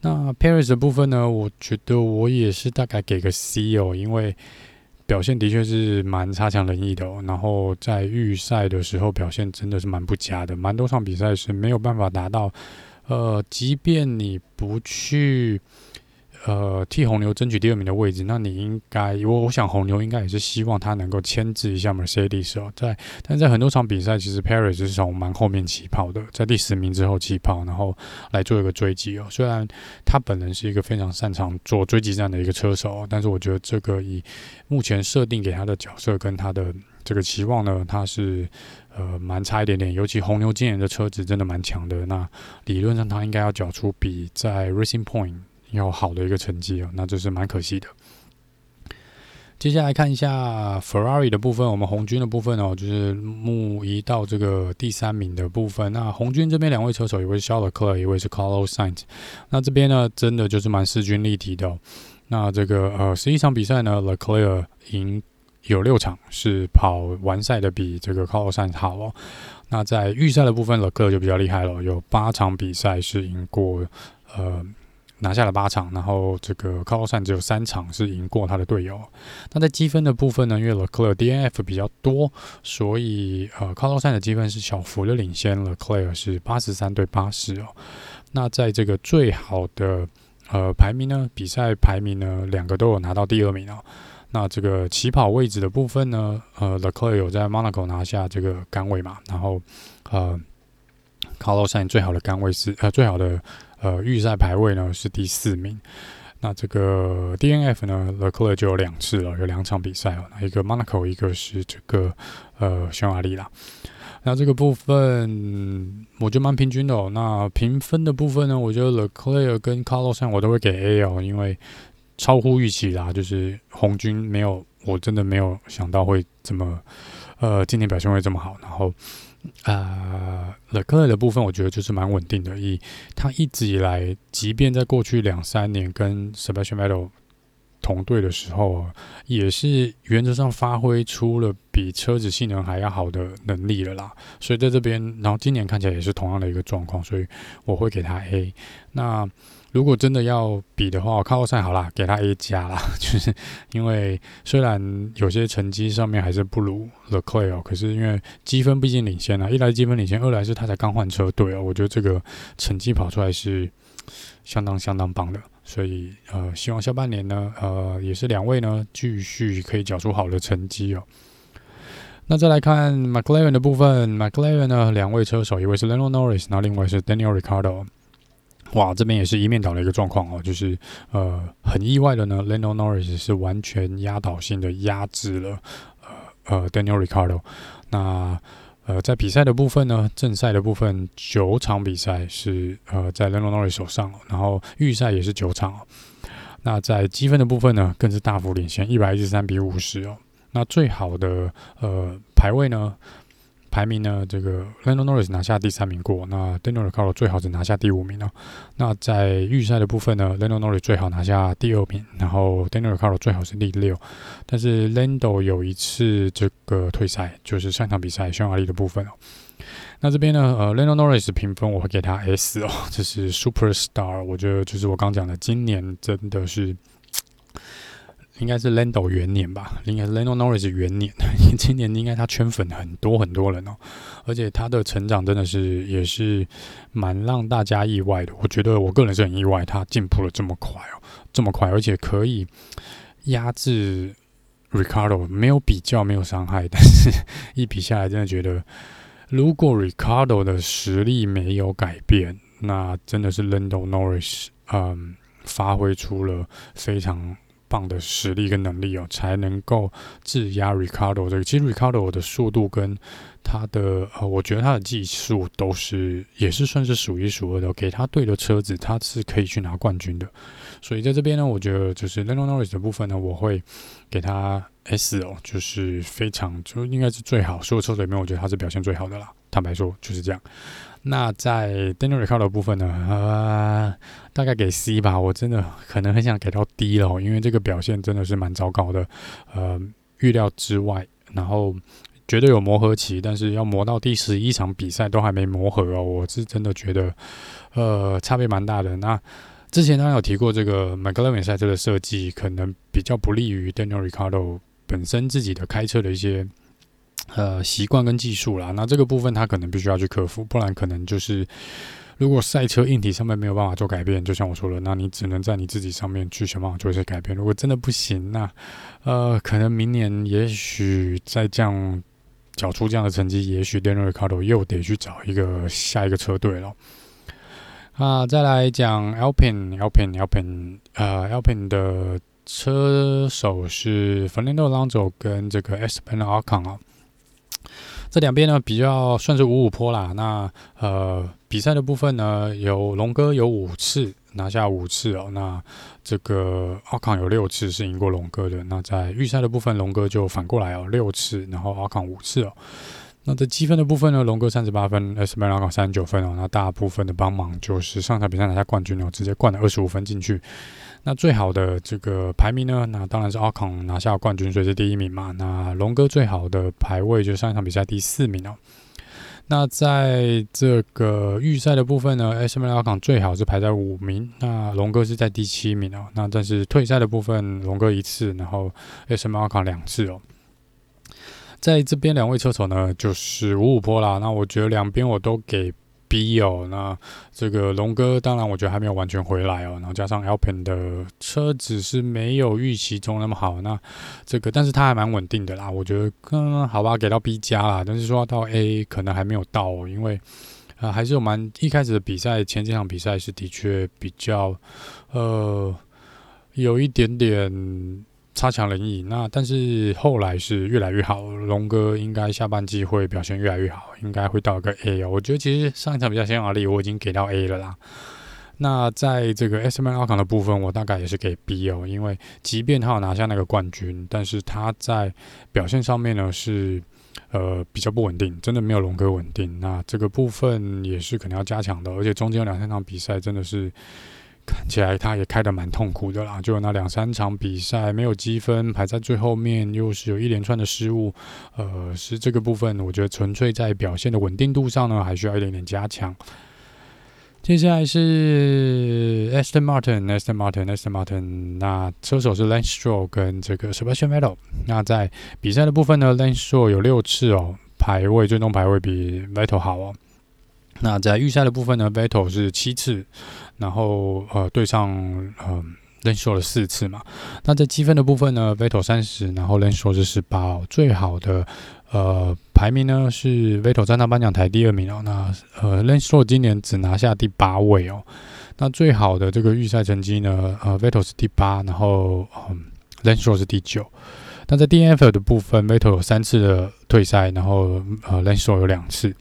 那 Paris 的部分呢？我觉得我也是大概给个 C 哦，因为表现的确是蛮差强人意的。然后在预赛的时候表现真的是蛮不佳的，蛮多场比赛是没有办法达到。呃，即便你不去。呃，替红牛争取第二名的位置，那你应该，我我想红牛应该也是希望他能够牵制一下 Mercedes 哦，在，但在很多场比赛，其实 Perez 是从蛮后面起跑的，在第十名之后起跑，然后来做一个追击哦。虽然他本人是一个非常擅长做追击战的一个车手，但是我觉得这个以目前设定给他的角色跟他的这个期望呢，他是呃蛮差一点点。尤其红牛今年的车子真的蛮强的，那理论上他应该要缴出比在 Racing Point 有好的一个成绩哦，那这是蛮可惜的。接下来看一下 Ferrari 的部分，我们红军的部分哦，就是目移到这个第三名的部分。那红军这边两位车手，一位是 Charles Leclerc，一位是 Carlos Sainz。那这边呢，真的就是蛮势均力敌的哦。那这个呃，十一场比赛呢，Leclerc 赢有六场，是跑完赛的比这个 Carlos Sainz 好哦。那在预赛的部分，Leclerc 就比较厉害了，有八场比赛是赢过呃。拿下了八场，然后这个卡洛斯只有三场是赢过他的队友。那在积分的部分呢，因为勒克莱尔 DNF 比较多，所以呃，卡洛斯的积分是小幅的领先了。勒克莱尔是八十三对八十哦。那在这个最好的呃排名呢，比赛排名呢，两个都有拿到第二名哦。那这个起跑位置的部分呢，呃，勒克莱尔有在 Monaco 拿下这个杆位嘛，然后呃，卡洛斯最好的杆位是呃最好的。呃，预赛排位呢是第四名。那这个 DNF 呢 lecler 就有两次了，有两场比赛哦。那一个 Monaco，一个是这个呃匈牙利啦。那这个部分我觉得蛮平均的哦。那评分的部分呢，我觉得 lecler 跟 Carlos 我都会给 A 哦，因为超乎预期啦。就是红军没有，我真的没有想到会这么呃，今年表现会这么好。然后。呃，Leclerc 的部分我觉得就是蛮稳定的，以他一直以来，即便在过去两三年跟 Sebastian Vettel 同队的时候，也是原则上发挥出了比车子性能还要好的能力了啦。所以在这边，然后今年看起来也是同样的一个状况，所以我会给他 A。那如果真的要比的话，我看过赛好啦，给他 A 加啦，就是因为虽然有些成绩上面还是不如 Leclerc，可是因为积分毕竟领先了，一来积分领先，二来是他才刚换车队哦，我觉得这个成绩跑出来是相当相当棒的，所以呃，希望下半年呢，呃，也是两位呢继续可以缴出好的成绩哦。那再来看 McLaren 的部分，McLaren 呢两位车手，一位是 Lando Norris，那另外是 Daniel r i c a r d o。哇，这边也是一面倒的一个状况哦，就是呃很意外的呢，Lando Norris 是完全压倒性的压制了呃呃 Daniel Ricardo。那呃在比赛的部分呢，正赛的部分九场比赛是呃在 Lando Norris 手上，然后预赛也是九场。那在积分的部分呢，更是大幅领先，一百一十三比五十哦。那最好的呃排位呢？排名呢，这个 Lando Norris 拿下第三名过，那 Daniel r i c a r d o 最好是拿下第五名哦。那在预赛的部分呢，Lando Norris 最好拿下第二名，然后 Daniel r i c a r d o 最好是第六。但是 Lando 有一次这个退赛，就是上场比赛匈牙利的部分哦。那这边呢，呃，Lando Norris 评分我会给他 S 哦，这是 Superstar，我觉得就是我刚讲的，今年真的是。应该是 Lando 元年吧，应该是 Lando Norris 元年。今年应该他圈粉很多很多人哦，而且他的成长真的是也是蛮让大家意外的。我觉得我个人是很意外，他进步了这么快哦，这么快，而且可以压制 Ricardo，没有比较，没有伤害，但是一比下来，真的觉得如果 Ricardo 的实力没有改变，那真的是 Lando Norris 嗯发挥出了非常。棒的实力跟能力哦，才能够制压 Ricardo 这个。其实 Ricardo 的速度跟他的呃，我觉得他的技术都是也是算是数一数二的。给他对的车子，他是可以去拿冠军的。所以在这边呢，我觉得就是 l e n o Norris 的部分呢，我会给他 S 哦，就是非常就应该是最好，所有车队里面，我觉得他是表现最好的啦。坦白说就是这样。那在 Daniel Ricciardo 部分呢，呃，大概给 C 吧。我真的可能很想给到 D 了，因为这个表现真的是蛮糟糕的，呃，预料之外。然后绝对有磨合期，但是要磨到第十一场比赛都还没磨合哦，我是真的觉得，呃，差别蛮大的。那之前当然有提过，这个 McLaren 赛车的设计可能比较不利于 Daniel Ricciardo 本身自己的开车的一些。呃，习惯跟技术啦，那这个部分他可能必须要去克服，不然可能就是如果赛车硬体上面没有办法做改变，就像我说的，那你只能在你自己上面去想办法做一些改变。如果真的不行，那呃，可能明年也许再这样缴出这样的成绩，也许 Daniel Ricciardo 又得去找一个下一个车队了。啊，再来讲 Alpine，Alpine，Alpine，呃，Alpine 的车手是 Fernando Alonso 跟这个 Esteban Ocon 啊。这两边呢比较算是五五坡啦。那呃比赛的部分呢，有龙哥有五次拿下五次哦。那这个奥康有六次是赢过龙哥的。那在预赛的部分，龙哥就反过来哦，六次，然后奥康五次哦。那在积分的部分呢，龙哥三十八分，S 米兰考三十九分哦。那大部分的帮忙就是上场比赛拿下冠军哦，直接灌了二十五分进去。那最好的这个排名呢，那当然是奥康拿下冠军，所以是第一名嘛。那龙哥最好的排位就上一场比赛第四名哦。那在这个预赛的部分呢，Esteban Ocon 最好是排在五名，那龙哥是在第七名哦。那但是退赛的部分，龙哥一次，然后 Esteban Ocon 两次哦。在这边两位车手呢，就是五五坡啦。那我觉得两边我都给 B 哦。那这个龙哥当然我觉得还没有完全回来哦。然后加上 Alpin 的车子是没有预期中那么好。那这个但是他还蛮稳定的啦。我觉得嗯好吧，给到 B 加啦。但是说到 A 可能还没有到，因为啊、还是有蛮一开始的比赛前几场比赛是的确比较呃有一点点。差强人意，那但是后来是越来越好。龙哥应该下半季会表现越来越好，应该会到一个 A 哦。我觉得其实上一场比较匈牙利，我已经给到 A 了啦。那在这个 SMA 尔康的部分，我大概也是给 B 哦，因为即便他有拿下那个冠军，但是他在表现上面呢是呃比较不稳定，真的没有龙哥稳定。那这个部分也是可能要加强的，而且中间有两三场比赛真的是。看起来他也开得蛮痛苦的啦，就那两三场比赛没有积分，排在最后面，又是有一连串的失误，呃，是这个部分，我觉得纯粹在表现的稳定度上呢，还需要一点点加强。接下来是 Aston Martin，Aston Martin，Aston Martin，那车手是 Lance Stroll 跟这个 Sebastian Vettel。那在比赛的部分呢，Lance Stroll 有六次哦，排位最终排位比 Vettel 好哦。那在预赛的部分呢，Vettel 是七次，然后呃对上呃 l e n s h o 了四次嘛。那在积分的部分呢，Vettel 三十，然后 l e n s h o 是十八哦。最好的呃排名呢是 Vettel 站上颁奖台第二名哦。那呃 l e n s h o 今年只拿下第八位哦。那最好的这个预赛成绩呢，呃 Vettel 是第八，然后嗯 l e n s h o 是第九。那在 DNF 的部分，Vettel 有三次的退赛，然后呃 l e n s h o 有两次。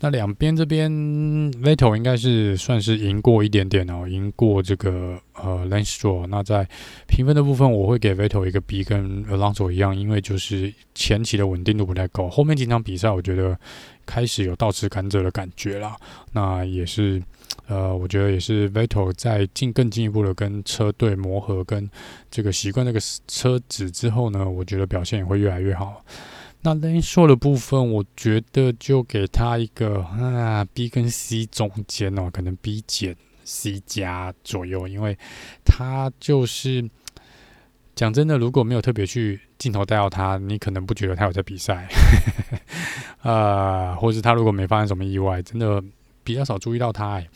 那两边这边 Vettel 应该是算是赢过一点点哦，赢过这个呃 l a n c e s t r o l。那在评分的部分，我会给 Vettel 一个 B，跟 Alonso 一样，因为就是前期的稳定度不太够，后面几场比赛我觉得开始有倒吃甘蔗的感觉啦。那也是呃，我觉得也是 Vettel 在进更进一步的跟车队磨合，跟这个习惯这个车子之后呢，我觉得表现也会越来越好。那 Lance Stroll 的部分，我觉得就给他一个啊 B 跟 C 中间哦，可能 B 减 C 加左右，因为他就是讲真的，如果没有特别去镜头带到他，你可能不觉得他有在比赛，啊，或是他如果没发生什么意外，真的比较少注意到他哎。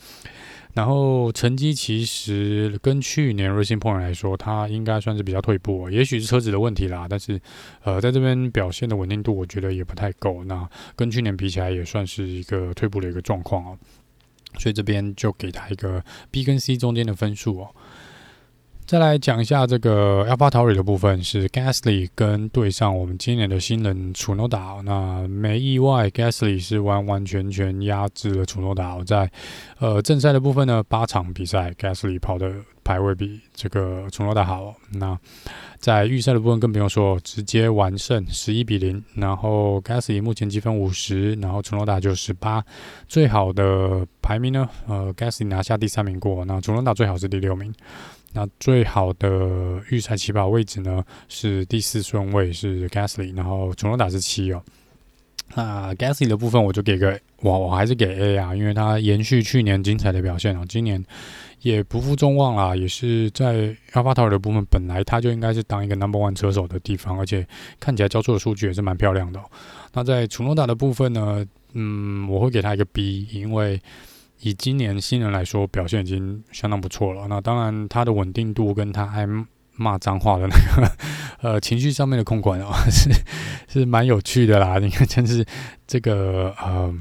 然后成绩其实跟去年 Racing Point 来说，它应该算是比较退步，也许是车子的问题啦。但是，呃，在这边表现的稳定度，我觉得也不太够。那跟去年比起来，也算是一个退步的一个状况哦。所以这边就给他一个 B 跟 C 中间的分数哦。再来讲一下这个 AlphaTauri 的部分，是 Gasly 跟对上我们今年的新人楚诺达。那没意外，Gasly 是完完全全压制了楚诺达。在呃正赛的部分呢，八场比赛 Gasly 跑的排位比这个楚诺达好。那在预赛的部分更不用说，直接完胜十一比零。然后 Gasly 目前积分五十，然后楚诺达就十八。最好的排名呢，呃，Gasly 拿下第三名过，那楚诺达最好是第六名。那最好的预赛起跑位置呢，是第四顺位是 Gasly，然后祖诺达是七哦。那 Gasly 的部分我就给个我我还是给 A 啊，因为他延续去年精彩的表现啊，今年也不负众望啦，也是在 AlphaTauri 的部分本来他就应该是当一个 Number One 车手的地方，而且看起来交出的数据也是蛮漂亮的。那在祖诺达的部分呢，嗯，我会给他一个 B，因为。以今年新人来说，表现已经相当不错了。那当然，他的稳定度跟他爱骂脏话的那个呃情绪上面的控管哦，是是蛮有趣的啦。你看，真是这个呃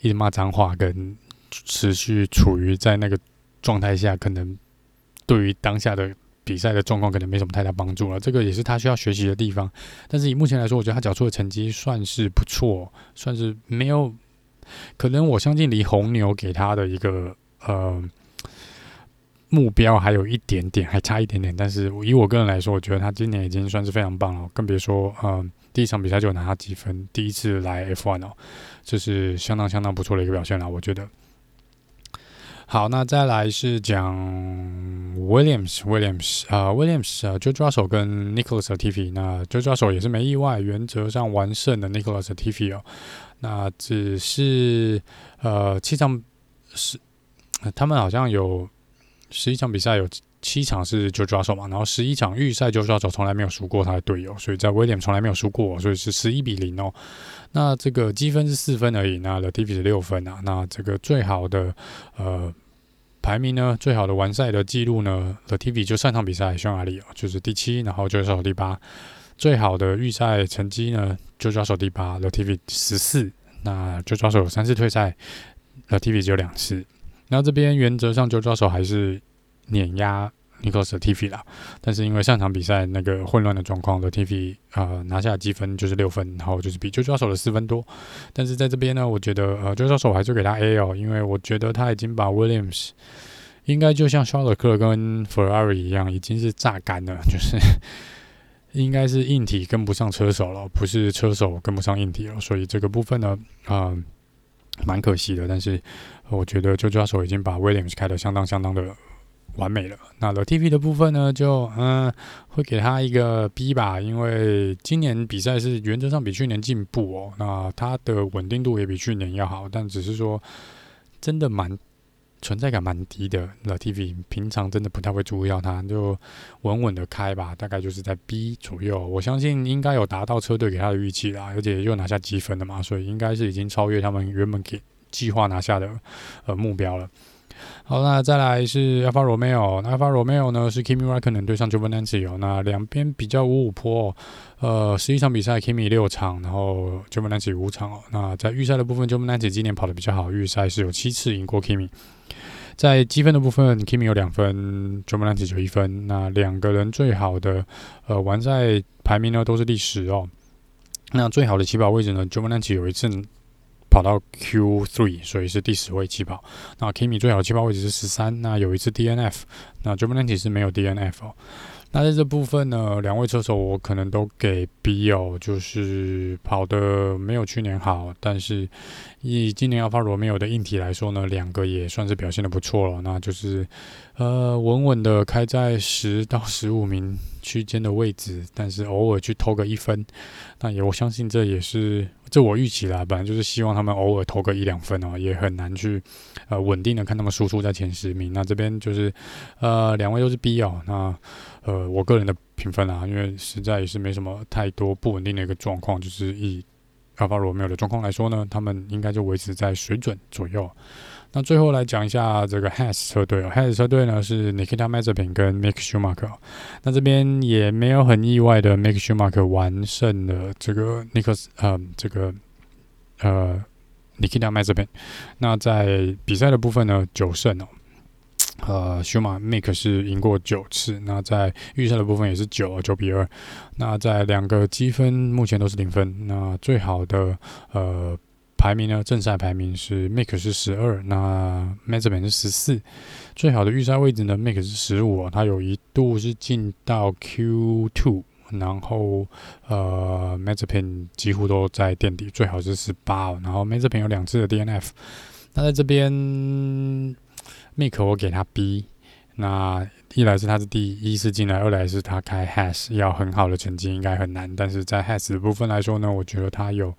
一直骂脏话跟持续处于在那个状态下，可能对于当下的比赛的状况可能没什么太大帮助了。这个也是他需要学习的地方。但是以目前来说，我觉得他缴出的成绩算是不错，算是没有。可能我相信离红牛给他的一个呃目标还有一点点，还差一点点。但是以我个人来说，我觉得他今年已经算是非常棒了，更别说嗯第一场比赛就拿他几分，第一次来 F1 哦，这是相当相当不错的一个表现了，我觉得。好，那再来是讲 Williams Williams 啊、呃、Williams 啊、呃、George Russell 跟 Nicholas Tiffy，那 Joe Joshua 也是没意外，原则上完胜的 Nicholas Tiffy 哦。那只是呃七场是他们好像有十一场比赛，有七场是 George Russell 嘛，然后十一场预赛 George Russell 从来没有输过他的队友，所以在威廉从来没有输过，所以是十一比零哦。那这个积分是四分而已，那 Latif 是六分啊。那这个最好的呃排名呢，最好的完赛的记录呢，Latif 就上场比赛匈牙利哦，就是第七，然后 George Russell 第八。最好的预赛成绩呢，就抓手第八，Latif 十四，那就抓手有三次退赛，Latifi 只有两次。那这边原则上就抓手还是碾压 Nikola TV 啦，但是因为上场比赛那个混乱的状况，Latifi 呃拿下积分就是六分，然后就是比就抓手的四分多。但是在这边呢，我觉得呃就抓手还是给他 A 哦，因为我觉得他已经把 Williams 应该就像肖勒克跟 Ferrari 一样，已经是榨干了，就是。应该是硬体跟不上车手了，不是车手跟不上硬体了，所以这个部分呢，啊、蛮可惜的。但是我觉得 George Russell 已经把 Williams 开得相当相当的完美了。那 Latifi 的部分呢，就嗯、会给他一个 B 吧，因为今年比赛是原则上比去年进步哦，那他的稳定度也比去年要好，但只是说真的蛮。存在感蛮低的，Latifi 平常真的不太会注意到他，就稳稳的开吧，大概就是在 B 左右。我相信应该有达到车队给他的预期啦，而且又拿下积分了嘛，所以应该是已经超越他们原本给计划拿下的呃目标了。好，那再来是 Alfa Romeo，那 Alfa Romeo 呢是 Kimi Raikkonen 对上 Giovinazzi 哦，那两边比较五五波，呃，十一场比赛 Kimi 六场，然后 Giovinazzi 五场哦。那在预赛的部分 Giovinazzi 今年跑得比较好，预赛是有七次赢过 Kimi。在积分的部分，Kimi 有两分，Giovinazzi 有一分。那两个人最好的呃完赛排名呢都是第十哦。那最好的起跑位置呢，Giovinazzi 有一次。跑到 Q three，所以是第十位起跑。那 Kimi 最好的起跑位置是十三，那有一次 DNF，那 Giovinazzi 是没有 DNF。那在这部分呢，两位车手我可能都给 B 哦，就是跑得没有去年好，但是以今年 Alfa Romeo 的硬体来说呢，两个也算是表现得不错了。那就是呃稳稳的开在十到十五名区间的位置，但是偶尔去偷个一分，那也我相信这也是。这我预期啦，本来就是希望他们偶尔投个一两分哦，也很难去呃稳定的看他们输出在前十名。那这边就是呃两位都是 B 哦，那呃我个人的评分啊，因为实在也是没什么太多不稳定的一个状况，就是以阿巴罗没有的状况来说呢，他们应该就维持在水准左右。那最后来讲一下这个 has 车队哦，has 车队呢是 Nikita Mezepin 跟 Mick Schumacher。那这边也没有很意外的 Mick Schumacher 完胜了这个 Nikes 呃，这个呃 Nikita Mezepin。那在比赛的部分呢，九胜哦，呃，Schumacher 是赢过九次。那在预赛的部分也是九，九比二。那在两个积分目前都是零分。那最好的呃。排名呢？正赛排名是 Mick 是十二，那 Mazepin 是十四。最好的预赛位置呢？Mick 是十五，他有一度是进到 Q two，然后呃 Mazepin 几乎都在垫底，最好是十八。然后 Mazepin 有两次的 DNF。那在这边 Mick 我给他 B。那一来是他是第一次进来，二来是他开 Has 要很好的成绩应该很难。但是在 Has 的部分来说呢，我觉得他有。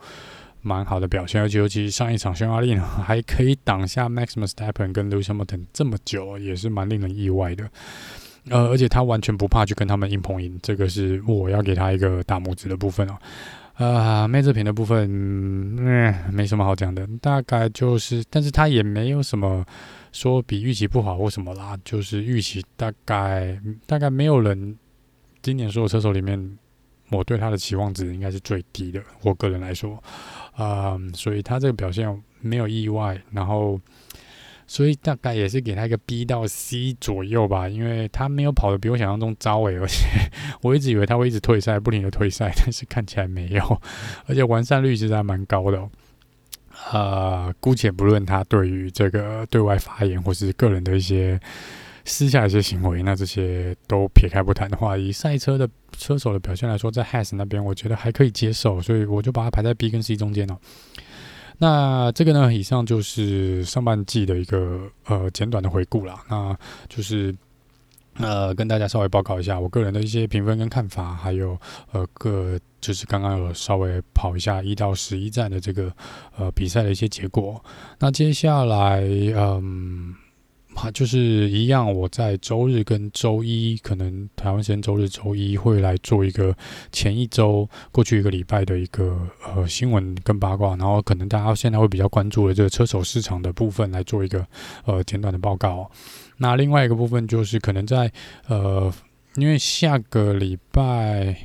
蛮好的表现，而且尤其上一场匈牙利呢，还可以挡下 Max Verstappen 跟 Lewis Hamilton 这么久，也是蛮令人意外的。呃，而且他完全不怕去跟他们硬碰硬，这个是我要给他一个大拇指的部分哦。呃，麦哲平的部分，嗯，没什么好讲的，大概就是，但是他也没有什么说比预期不好或什么啦，就是预期大概大概没有人今年所有车手里面。我对他的期望值应该是最低的，我个人来说，啊、嗯，所以他这个表现没有意外，然后，所以大概也是给他一个 B 到 C 左右吧，因为他没有跑得比我想象中糟诶，而且我一直以为他会一直退赛，不停的退赛，但是看起来没有，而且完善率其实还蛮高的，呃，姑且不论他对于这个对外发言或是个人的一些。私下一些行为，那这些都撇开不谈的话，以赛车的车手的表现来说，在 Has 那边，我觉得还可以接受，所以我就把它排在 B 跟 C 中间了。那这个呢，以上就是上半季的一个呃简短的回顾了。那就是呃跟大家稍微报告一下我个人的一些评分跟看法，还有呃个就是刚刚有稍微跑一下一到十一站的这个呃比赛的一些结果。那接下来嗯。就是一样，我在周日跟周一，可能台湾时间周日、周一会来做一个前一周过去一个礼拜的一个呃新闻跟八卦，然后可能大家现在会比较关注的这个车手市场的部分来做一个呃简短的报告。那另外一个部分就是可能在呃，因为下个礼拜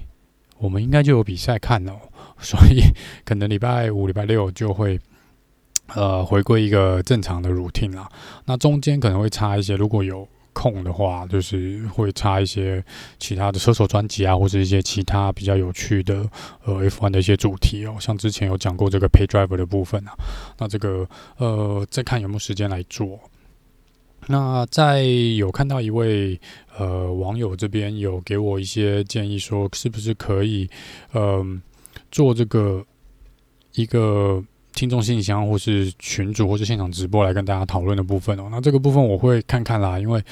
我们应该就有比赛看了，所以 可能礼拜五、礼拜六就会。呃，回归一个正常的 routine 啦。那中间可能会插一些，如果有空的话，就是会插一些其他的车手专辑啊，或者一些其他比较有趣的呃 F1 的一些主题哦。像之前有讲过这个 Pay Driver 的部分啊，那这个呃，再看有没有时间来做。那在有看到一位呃网友这边有给我一些建议，说是不是可以呃做这个一个。听众信箱，或是群组，或是现场直播来跟大家讨论的部分哦。那这个部分我会看看啦，因为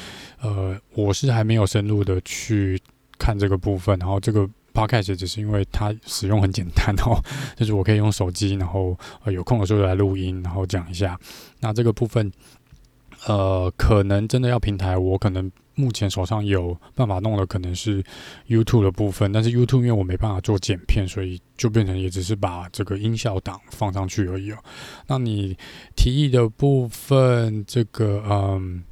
呃，我是还没有深入的去看这个部分。然后这个 podcast 只是因为它使用很简单哦，就是我可以用手机，然后呃有空的时候来录音，然后讲一下。那这个部分。呃，可能真的要平台，我可能目前手上有办法弄的，可能是 YouTube 的部分，但是 YouTube 因为我没办法做剪片，所以就变成也只是把这个音效档放上去而已哦。那你提议的部分，这个嗯，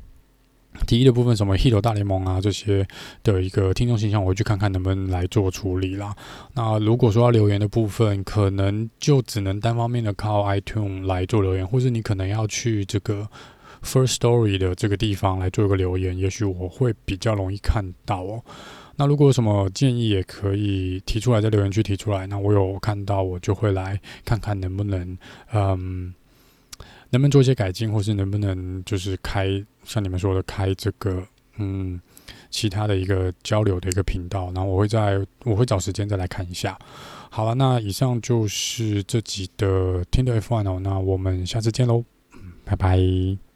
提议的部分，什么 Hit 大联盟啊这些的一个听众形象，我去看看能不能来做处理啦。那如果说要留言的部分，可能就只能单方面的靠 iTunes 来做留言，或是你可能要去这个。First Story 的这个地方来做一个留言，也许我会比较容易看到哦。那如果有什么建议，也可以提出来，在留言区提出来。那我有看到，我就会来看看能不能，嗯，能不能做一些改进，或是能不能就是开像你们说的开这个嗯其他的一个交流的一个频道，然后我会在我会找时间再来看一下。好了，那以上就是这集的听的 F1 哦，那我们下次见喽，拜拜。